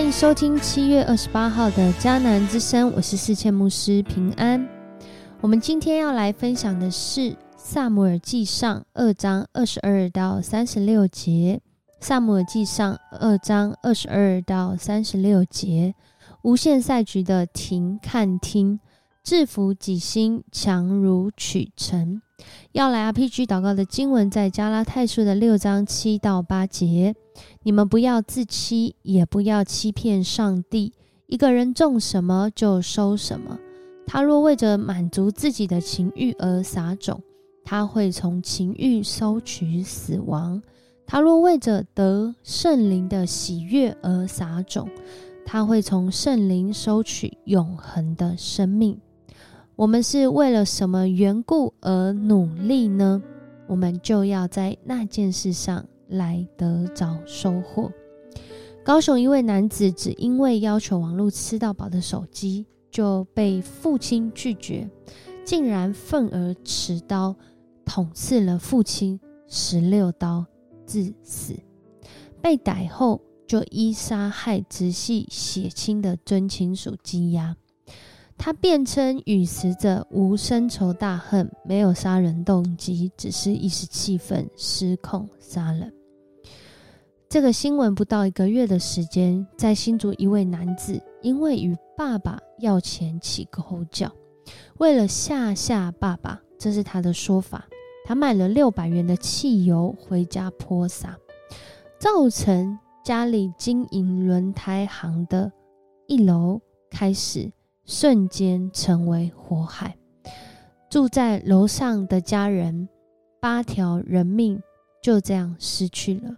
欢迎收听七月二十八号的迦南之声，我是四千牧师平安。我们今天要来分享的是《萨姆尔记上》二章二十二到三十六节，《萨姆尔记上》二章二十二到三十六节，无限赛局的停看听，制服己心，强如取成。要来 RPG 祷告的经文在加拉太书的六章七到八节。你们不要自欺，也不要欺骗上帝。一个人种什么就收什么。他若为着满足自己的情欲而撒种，他会从情欲收取死亡；他若为着得圣灵的喜悦而撒种，他会从圣灵收取永恒的生命。我们是为了什么缘故而努力呢？我们就要在那件事上来得着收获。高雄一位男子只因为要求网络吃到饱的手机，就被父亲拒绝，竟然愤而持刀捅刺了父亲十六刀，致死。被逮后，就依杀害直系血亲的尊亲属羁押。他辩称与死者无深仇大恨，没有杀人动机，只是一时气愤失控杀人。这个新闻不到一个月的时间，在新竹一位男子因为与爸爸要钱起口角，为了吓吓爸爸，这是他的说法，他买了六百元的汽油回家泼洒，造成家里经营轮胎行的一楼开始。瞬间成为火海，住在楼上的家人八条人命就这样失去了。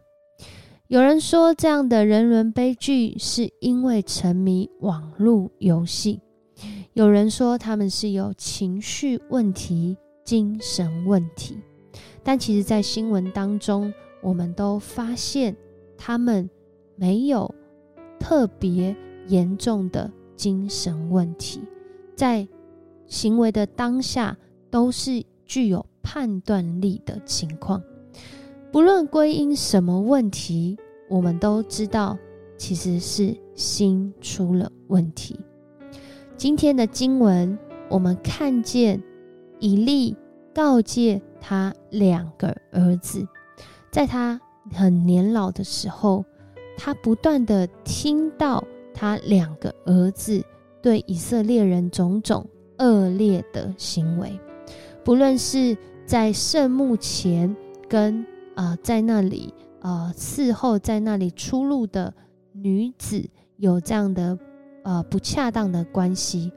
有人说，这样的人伦悲剧是因为沉迷网络游戏；有人说，他们是有情绪问题、精神问题。但其实，在新闻当中，我们都发现他们没有特别严重的。精神问题，在行为的当下都是具有判断力的情况。不论归因什么问题，我们都知道其实是心出了问题。今天的经文，我们看见以利告诫他两个儿子，在他很年老的时候，他不断的听到。他两个儿子对以色列人种种恶劣的行为，不论是在圣墓前跟啊在那里啊伺候在那里出入的女子有这样的呃不恰当的关系，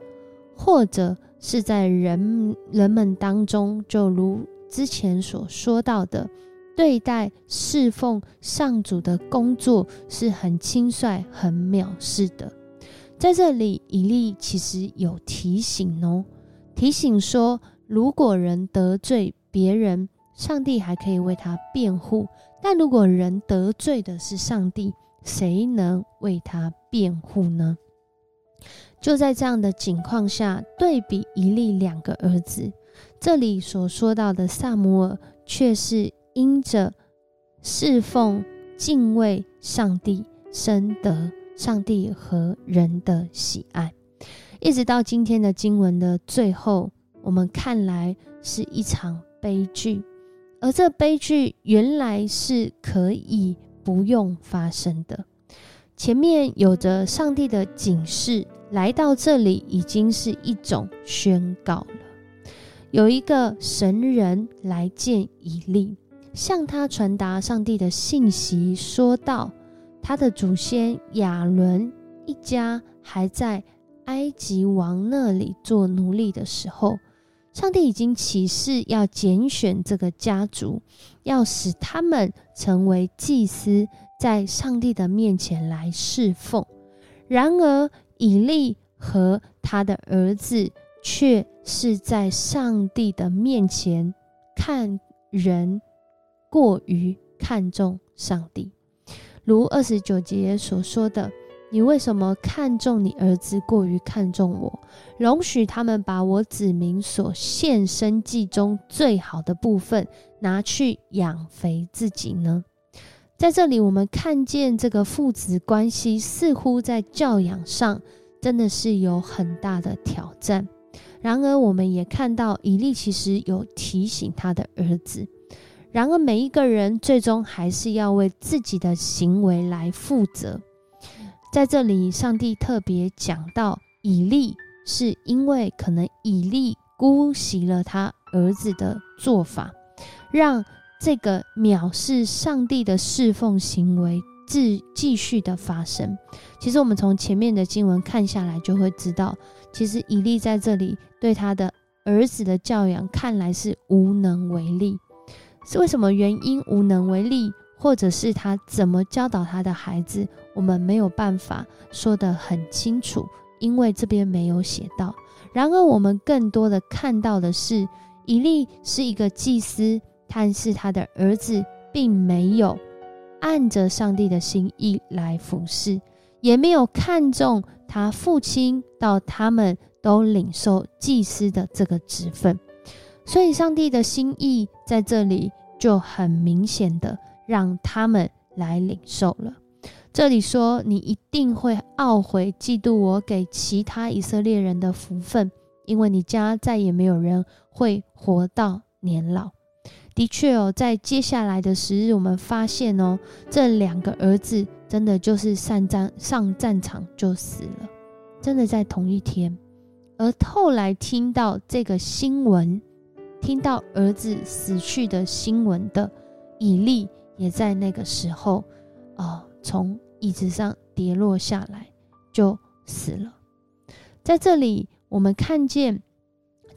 或者是在人人们当中，就如之前所说到的。对待侍奉上主的工作是很轻率、很藐视的。在这里，以利其实有提醒哦，提醒说，如果人得罪别人，上帝还可以为他辩护；但如果人得罪的是上帝，谁能为他辩护呢？就在这样的情况下，对比以利两个儿子，这里所说到的萨摩尔却是。因着侍奉、敬畏上帝，深得上帝和人的喜爱，一直到今天的经文的最后，我们看来是一场悲剧，而这悲剧原来是可以不用发生的。前面有着上帝的警示，来到这里已经是一种宣告了。有一个神人来见以利。向他传达上帝的信息，说道：“他的祖先亚伦一家还在埃及王那里做奴隶的时候，上帝已经启示要拣选这个家族，要使他们成为祭司，在上帝的面前来侍奉。然而，以利和他的儿子却是在上帝的面前看人。”过于看重上帝，如二十九节所说的：“你为什么看重你儿子，过于看重我？容许他们把我子民所献生计中最好的部分拿去养肥自己呢？”在这里，我们看见这个父子关系似乎在教养上真的是有很大的挑战。然而，我们也看到以利其实有提醒他的儿子。然而，每一个人最终还是要为自己的行为来负责。在这里，上帝特别讲到以利，是因为可能以利姑息了他儿子的做法，让。这个藐视上帝的侍奉行为，继继续的发生。其实我们从前面的经文看下来，就会知道，其实以利在这里对他的儿子的教养，看来是无能为力。是为什么原因无能为力，或者是他怎么教导他的孩子，我们没有办法说得很清楚，因为这边没有写到。然而，我们更多的看到的是，以利是一个祭司。但是他的儿子并没有按着上帝的心意来服侍，也没有看重他父亲到他们都领受祭司的这个职分，所以上帝的心意在这里就很明显的让他们来领受了。这里说：“你一定会懊悔、嫉妒我给其他以色列人的福分，因为你家再也没有人会活到年老。”的确哦，在接下来的时日，我们发现哦，这两个儿子真的就是上战上战场就死了，真的在同一天。而后来听到这个新闻，听到儿子死去的新闻的以利，也在那个时候，哦，从椅子上跌落下来就死了。在这里，我们看见。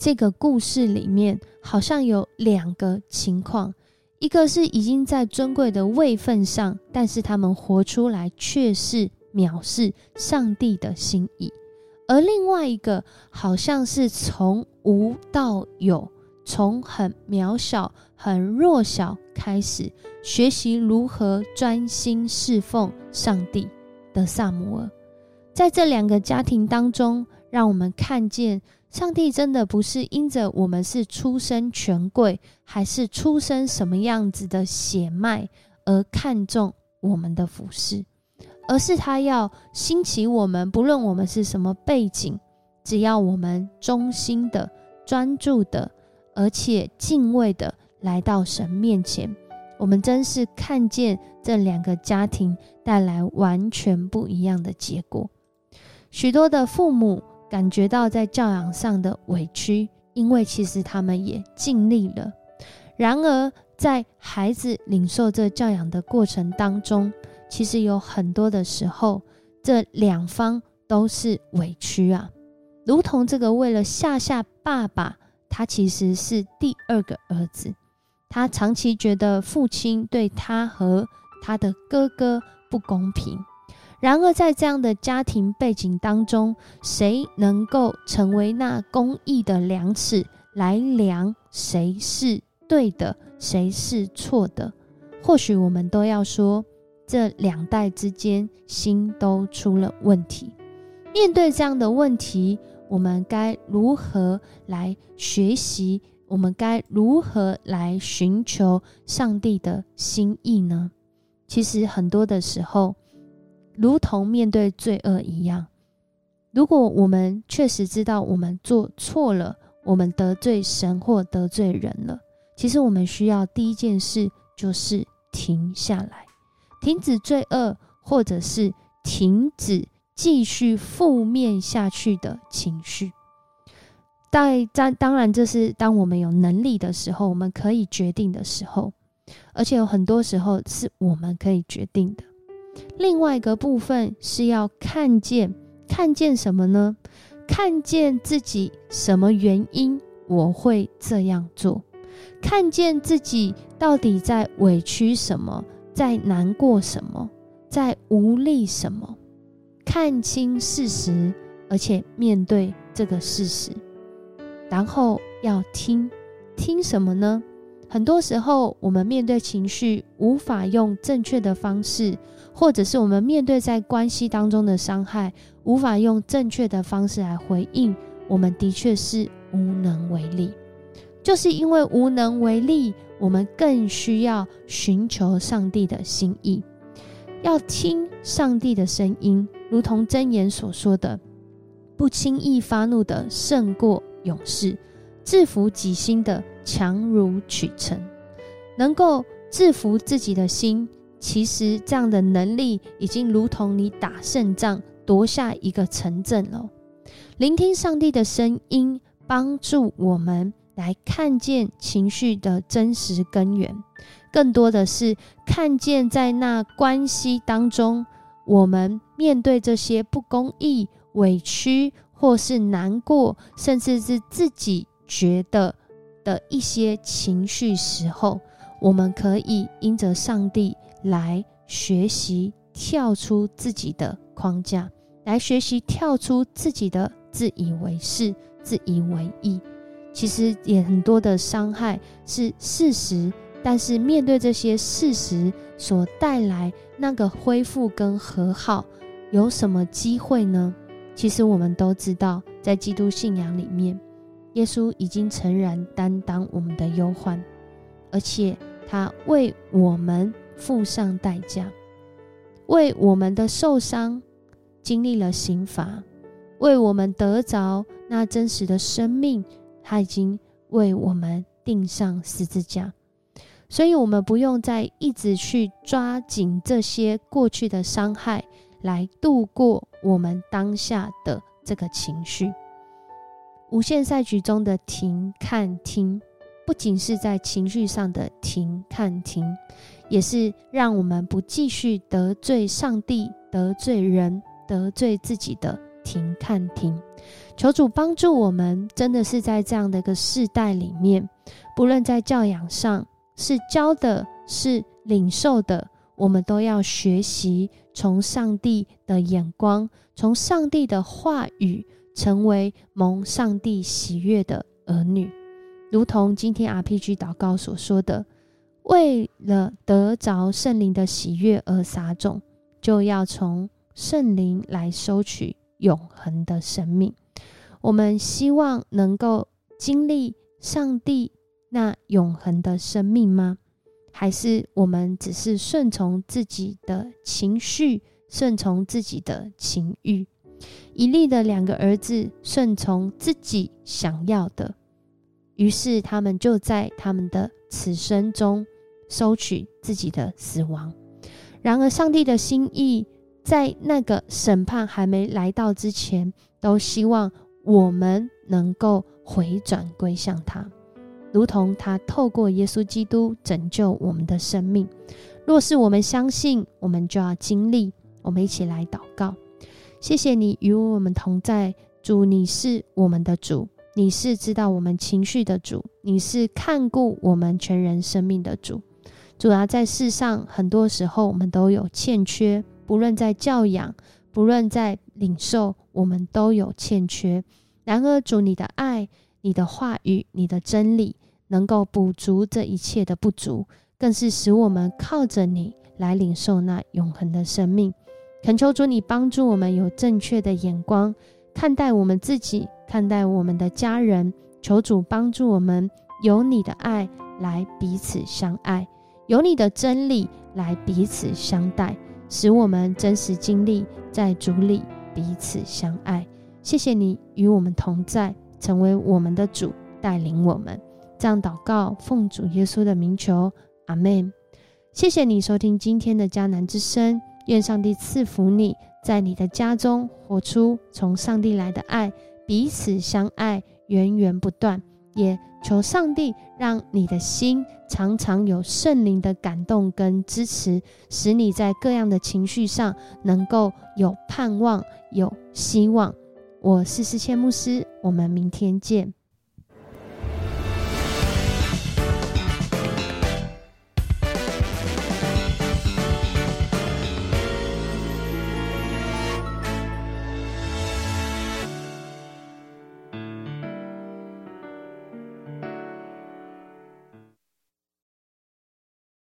这个故事里面好像有两个情况，一个是已经在尊贵的位分上，但是他们活出来却是藐视上帝的心意；而另外一个好像是从无到有，从很渺小、很弱小开始学习如何专心侍奉上帝的萨姆尔，在这两个家庭当中，让我们看见。上帝真的不是因着我们是出身权贵，还是出身什么样子的血脉而看重我们的服饰，而是他要兴起我们，不论我们是什么背景，只要我们忠心的、专注的，而且敬畏的来到神面前，我们真是看见这两个家庭带来完全不一样的结果。许多的父母。感觉到在教养上的委屈，因为其实他们也尽力了。然而，在孩子领受这教养的过程当中，其实有很多的时候，这两方都是委屈啊。如同这个为了吓吓爸爸，他其实是第二个儿子，他长期觉得父亲对他和他的哥哥不公平。然而，在这样的家庭背景当中，谁能够成为那公义的量尺来量谁是对的，谁是错的？或许我们都要说，这两代之间心都出了问题。面对这样的问题，我们该如何来学习？我们该如何来寻求上帝的心意呢？其实很多的时候。如同面对罪恶一样，如果我们确实知道我们做错了，我们得罪神或得罪人了，其实我们需要第一件事就是停下来，停止罪恶，或者是停止继续负面下去的情绪。当当当然，这是当我们有能力的时候，我们可以决定的时候，而且有很多时候是我们可以决定的。另外一个部分是要看见，看见什么呢？看见自己什么原因我会这样做？看见自己到底在委屈什么，在难过什么，在无力什么？看清事实，而且面对这个事实，然后要听，听什么呢？很多时候，我们面对情绪无法用正确的方式，或者是我们面对在关系当中的伤害，无法用正确的方式来回应，我们的确是无能为力。就是因为无能为力，我们更需要寻求上帝的心意，要听上帝的声音，如同箴言所说的：“不轻易发怒的胜过勇士，制服己心的强如取城。”能够制服自己的心，其实这样的能力已经如同你打胜仗、夺下一个城镇了。聆听上帝的声音，帮助我们。来看见情绪的真实根源，更多的是看见在那关系当中，我们面对这些不公义、委屈或是难过，甚至是自己觉得的一些情绪时候，我们可以因着上帝来学习跳出自己的框架，来学习跳出自己的自以为是、自以为意。其实也很多的伤害是事实，但是面对这些事实所带来那个恢复跟和好，有什么机会呢？其实我们都知道，在基督信仰里面，耶稣已经诚然担当我们的忧患，而且他为我们付上代价，为我们的受伤经历了刑罚，为我们得着那真实的生命。他已经为我们钉上十字架，所以我们不用再一直去抓紧这些过去的伤害来度过我们当下的这个情绪。无限赛局中的停、看、听，不仅是在情绪上的停、看、听，也是让我们不继续得罪上帝、得罪人、得罪自己的停、看、听。求主帮助我们，真的是在这样的一个世代里面，不论在教养上是教的，是领受的，我们都要学习从上帝的眼光，从上帝的话语，成为蒙上帝喜悦的儿女。如同今天 RPG 祷告所说的，为了得着圣灵的喜悦而撒种，就要从圣灵来收取永恒的生命。我们希望能够经历上帝那永恒的生命吗？还是我们只是顺从自己的情绪，顺从自己的情欲？以利的两个儿子顺从自己想要的，于是他们就在他们的此生中收取自己的死亡。然而，上帝的心意在那个审判还没来到之前，都希望。我们能够回转归向他，如同他透过耶稣基督拯救我们的生命。若是我们相信，我们就要经历。我们一起来祷告：谢谢你与我们同在，主，你是我们的主，你是知道我们情绪的主，你是看顾我们全人生命的主。主啊，在世上很多时候我们都有欠缺，不论在教养，不论在领受，我们都有欠缺。然而，主你的爱、你的话语、你的真理，能够补足这一切的不足，更是使我们靠着你来领受那永恒的生命。恳求主你帮助我们有正确的眼光看待我们自己，看待我们的家人。求主帮助我们有你的爱来彼此相爱，有你的真理来彼此相待，使我们真实经历在主里彼此相爱。谢谢你与我们同在，成为我们的主，带领我们。这样祷告，奉主耶稣的名求，阿门。谢谢你收听今天的迦南之声，愿上帝赐福你，在你的家中活出从上帝来的爱，彼此相爱，源源不断。也求上帝让你的心常常有圣灵的感动跟支持，使你在各样的情绪上能够有盼望、有希望。我是思谦牧师，我们明天见。